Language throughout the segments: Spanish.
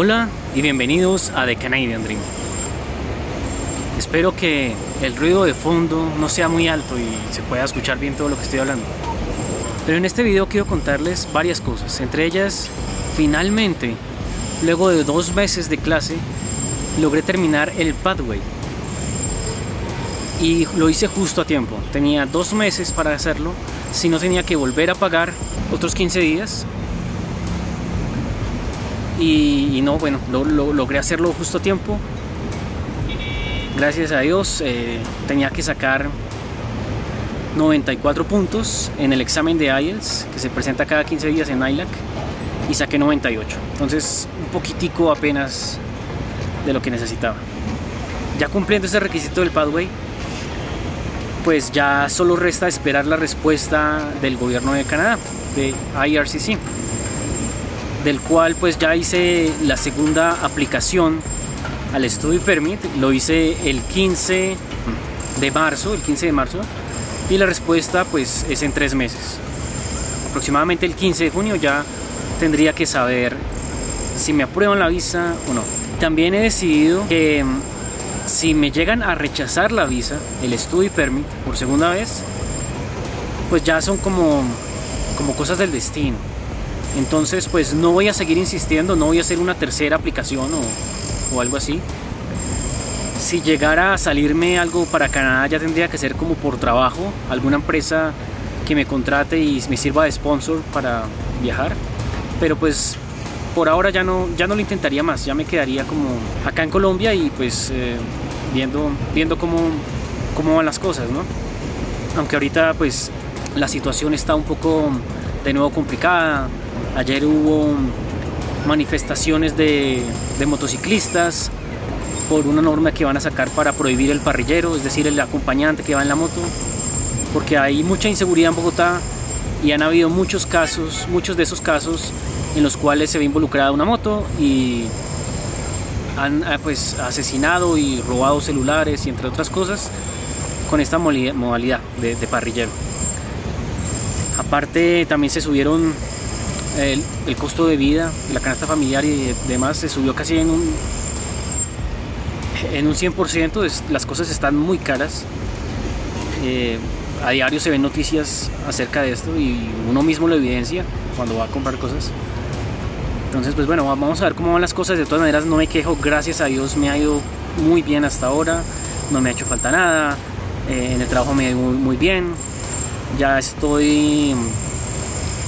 Hola y bienvenidos a The Canadian Dream. Espero que el ruido de fondo no sea muy alto y se pueda escuchar bien todo lo que estoy hablando. Pero en este video quiero contarles varias cosas, entre ellas, finalmente, luego de dos meses de clase, logré terminar el Pathway. Y lo hice justo a tiempo, tenía dos meses para hacerlo, si no tenía que volver a pagar otros 15 días y, no, bueno, lo, logré hacerlo justo a tiempo. Gracias a Dios eh, tenía que sacar 94 puntos en el examen de IELTS que se presenta cada 15 días en ILAC y saqué 98. Entonces un poquitico apenas de lo que necesitaba. Ya cumpliendo ese requisito del Pathway, pues ya solo resta esperar la respuesta del gobierno de Canadá, de IRCC del cual pues ya hice la segunda aplicación al Study Permit, lo hice el 15 de marzo, el 15 de marzo, y la respuesta pues es en tres meses. Aproximadamente el 15 de junio ya tendría que saber si me aprueban la visa o no. También he decidido que mm, si me llegan a rechazar la visa, el Study Permit, por segunda vez, pues ya son como, como cosas del destino entonces, pues no voy a seguir insistiendo, no voy a hacer una tercera aplicación o, algo así. Si llegara a salirme algo para Canadá, ya tendría que ser como por trabajo, alguna empresa que me contrate y me sirva de sponsor para viajar. Pero pues por ahora ya no, ya no lo intentaría más, ya me quedaría como acá en Colombia y pues eh, viendo, viendo cómo, cómo van las cosas, ¿no? Aunque ahorita pues la situación está un poco de nuevo complicada, Ayer hubo manifestaciones de, motociclistas por una norma que van a sacar para prohibir el parrillero, es decir, el acompañante que va en la moto, porque hay mucha inseguridad en Bogotá y han habido muchos casos, muchos de esos casos en los cuales se ve involucrada una moto y han ah, pues asesinado y robado celulares y entre otras cosas con esta modalidad de, de parrillero. Aparte también se subieron el, costo de vida, la canasta familiar y demás se subió casi en un en un 100%, las cosas están muy caras. Eh, a diario se ven noticias acerca de esto y uno mismo lo evidencia cuando va a comprar cosas. Entonces, pues bueno, vamos a ver cómo van las cosas. De todas maneras, no me quejo, gracias a Dios me ha ido muy bien hasta ahora, no me ha hecho falta nada, eh, en el trabajo me ha ido muy bien, ya estoy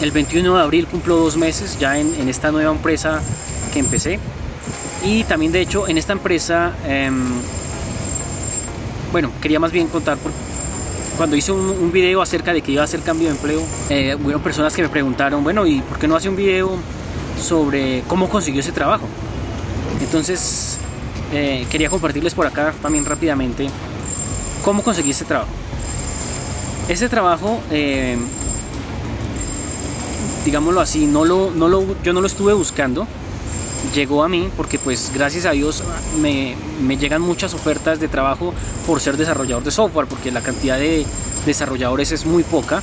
el 21 de abril cumplo dos meses ya en, esta nueva empresa que empecé. Y también de hecho en esta empresa, em, bueno, quería más bien contar, cuando hice un, video acerca de que iba a hacer cambio de empleo, eh, hubo personas que me preguntaron, bueno, ¿y por qué no hace un video sobre cómo consiguió ese trabajo? Entonces, eh, quería compartirles por acá también rápidamente cómo conseguí ese trabajo. Ese trabajo eh, digámoslo así, no lo, no lo, yo no lo estuve buscando, llegó a mí porque pues gracias a Dios me, me, llegan muchas ofertas de trabajo por ser desarrollador de software, porque la cantidad de desarrolladores es muy poca,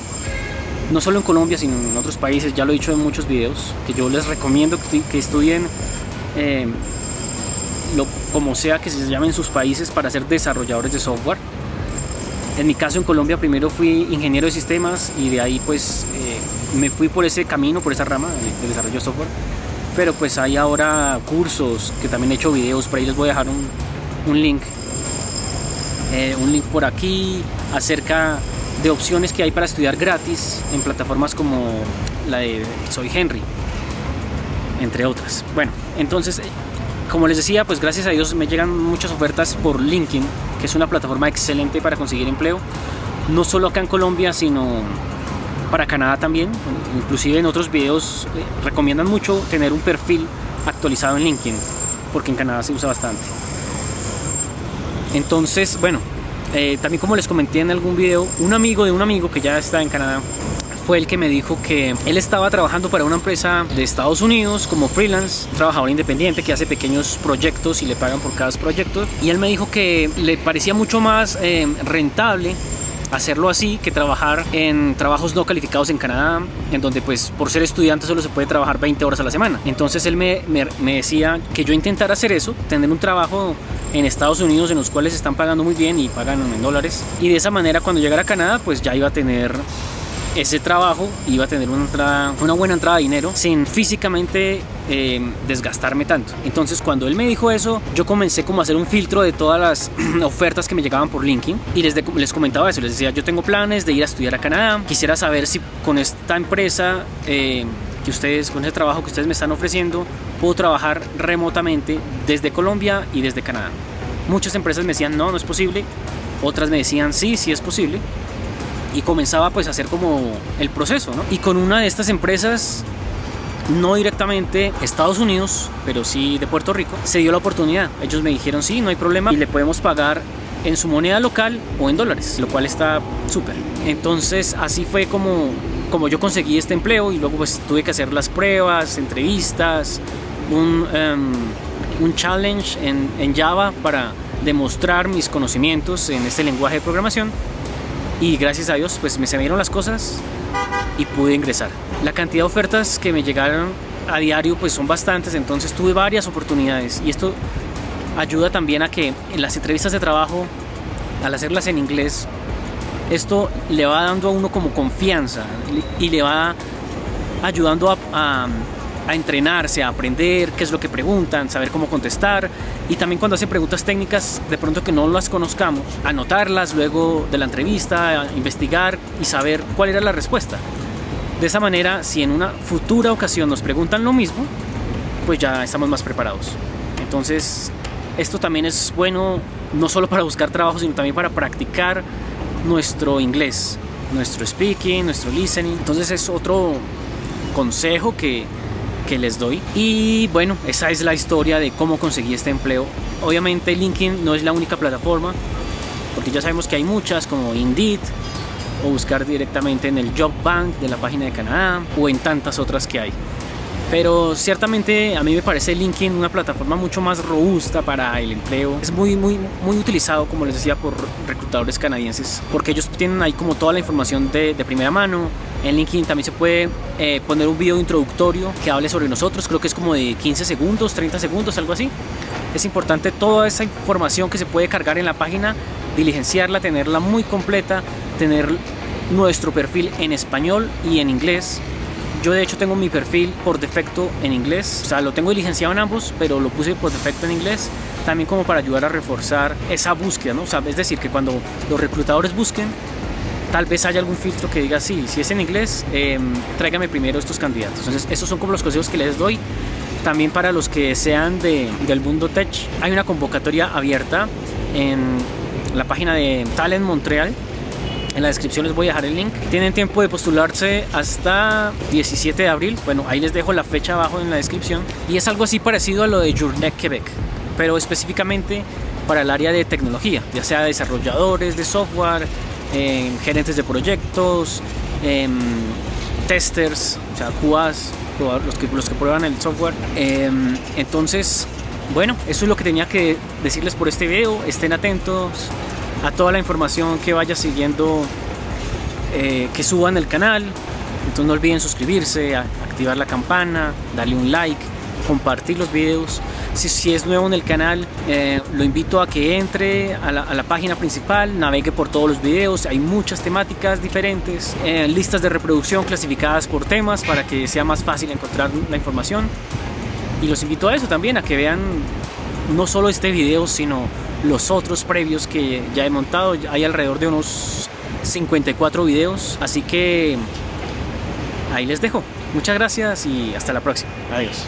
no solo en Colombia, sino en otros países, ya lo he dicho en muchos videos, que yo les recomiendo que, que estudien eh, lo, como sea que se llamen sus países para ser desarrolladores de software. En mi caso en Colombia primero fui ingeniero de sistemas y de ahí pues eh, me fui por ese camino, por esa rama de, desarrollo de software. Pero pues hay ahora cursos que también he hecho videos, por ahí les voy a dejar un, un link. Eh, un link por aquí acerca de opciones que hay para estudiar gratis en plataformas como la de Soy Henry, entre otras. Bueno, entonces, como les decía, pues gracias a Dios me llegan muchas ofertas por LinkedIn, que es una plataforma excelente para conseguir empleo, no solo acá en Colombia, sino para Canadá también. Inclusive en otros videos eh, recomiendan mucho tener un perfil actualizado en LinkedIn, porque en Canadá se usa bastante. Entonces, bueno, eh, también como les comenté en algún video, un amigo de un amigo que ya está en Canadá fue el que me dijo que él estaba trabajando para una empresa de Estados Unidos como freelance, trabajador independiente que hace pequeños proyectos y le pagan por cada proyecto. Y él me dijo que le parecía mucho más eh, rentable hacerlo así que trabajar en trabajos no calificados en Canadá, en donde pues por ser estudiante solo se puede trabajar 20 horas a la semana. Entonces él me, me, decía que yo intentara hacer eso, tener un trabajo en Estados Unidos en los cuales están pagando muy bien y pagan en dólares. Y de esa manera cuando llegara a Canadá pues ya iba a tener ese trabajo iba a tener una, una buena entrada de dinero sin físicamente eh, desgastarme tanto. Entonces cuando él me dijo eso, yo comencé como a hacer un filtro de todas las ofertas que me llegaban por LinkedIn y les, les comentaba eso, les decía, yo tengo planes de ir a estudiar a Canadá, quisiera saber si con esta empresa... Eh, que ustedes, con ese trabajo que ustedes me están ofreciendo, puedo trabajar remotamente desde Colombia y desde Canadá. Muchas empresas me decían, no, no es posible. Otras me decían, sí, sí es posible y comenzaba pues a hacer como el proceso, ¿no? Y con una de estas empresas, no directamente Estados Unidos, pero sí de Puerto Rico, se dio la oportunidad. Ellos me dijeron, sí, no hay problema y le podemos pagar en su moneda local o en dólares, lo cual está súper. Entonces así fue como, como yo conseguí este empleo y luego pues tuve que hacer las pruebas, entrevistas, un, em, un challenge en, en Java para demostrar mis conocimientos en este lenguaje de programación y gracias a Dios pues me se dieron las cosas y pude ingresar. La cantidad de ofertas que me llegaron a diario pues son bastantes, entonces tuve varias oportunidades. Y esto ayuda también a que en las entrevistas de trabajo, al hacerlas en inglés, esto le va dando a uno como confianza y le va ayudando a a entrenarse, a aprender qué es lo que preguntan, saber cómo contestar y también cuando hacen preguntas técnicas de pronto que no las conozcamos, anotarlas luego de la entrevista, investigar y saber cuál era la respuesta. De esa manera, si en una futura ocasión nos preguntan lo mismo, pues ya estamos más preparados. Entonces, esto también es bueno no solo para buscar trabajo, sino también para practicar nuestro inglés, nuestro speaking, nuestro listening. Entonces es otro consejo que que les doy. Y bueno, esa es la historia de cómo conseguí este empleo. Obviamente LinkedIn no es la única plataforma, porque ya sabemos que hay muchas como Indeed o buscar directamente en el Job Bank de la página de Canadá o en tantas otras que hay. Pero ciertamente a mí me parece LinkedIn una plataforma mucho más robusta para el empleo. Es muy, muy, muy utilizado, como les decía, por reclutadores canadienses, porque ellos tienen ahí como toda la información de, de primera mano. En LinkedIn también se puede eh, poner un video introductorio que hable sobre nosotros, creo que es como de 15 segundos, 30 segundos, algo así. Es importante toda esa información que se puede cargar en la página, diligenciarla, tenerla muy completa, tener nuestro perfil en español y en inglés yo de hecho tengo mi perfil por defecto en inglés, o sea, lo tengo diligenciado en ambos, pero lo puse por defecto en inglés, también como para ayudar a reforzar esa búsqueda, ¿no? O sea, es decir, que cuando los reclutadores busquen, tal vez haya algún filtro que diga, sí, si es en inglés, eh, tráigame primero estos candidatos. Entonces, esos son como los consejos que les doy. También para los que sean de, del mundo tech, hay una convocatoria abierta en la página de Talent Montreal en la descripción les voy a dejar el link. Tienen tiempo de postularse hasta 17 de abril. Bueno, ahí les dejo la fecha abajo en la descripción. Y es algo así parecido a lo de Journey Quebec, pero específicamente para el área de tecnología, ya sea desarrolladores de software, em, gerentes de proyectos, em, testers, o sea, QAs, los que, los que prueban el software. Em, entonces, bueno, eso es lo que tenía que decirles por este video. Estén atentos a toda la información que vaya siguiendo, eh, que suban el canal. Entonces no olviden suscribirse, activar la campana, darle un like, compartir los videos. Si, si es nuevo en el canal, eh, lo invito a que entre a la, página principal, navegue por todos los videos. Hay muchas temáticas diferentes, eh, listas de reproducción clasificadas por temas para que sea más fácil encontrar la información. Y los invito a eso también, a que vean no solo este video, sino los otros previos que ya he montado. Hay alrededor de unos 54 videos, así que ahí les dejo. Muchas gracias y hasta la próxima. Adiós.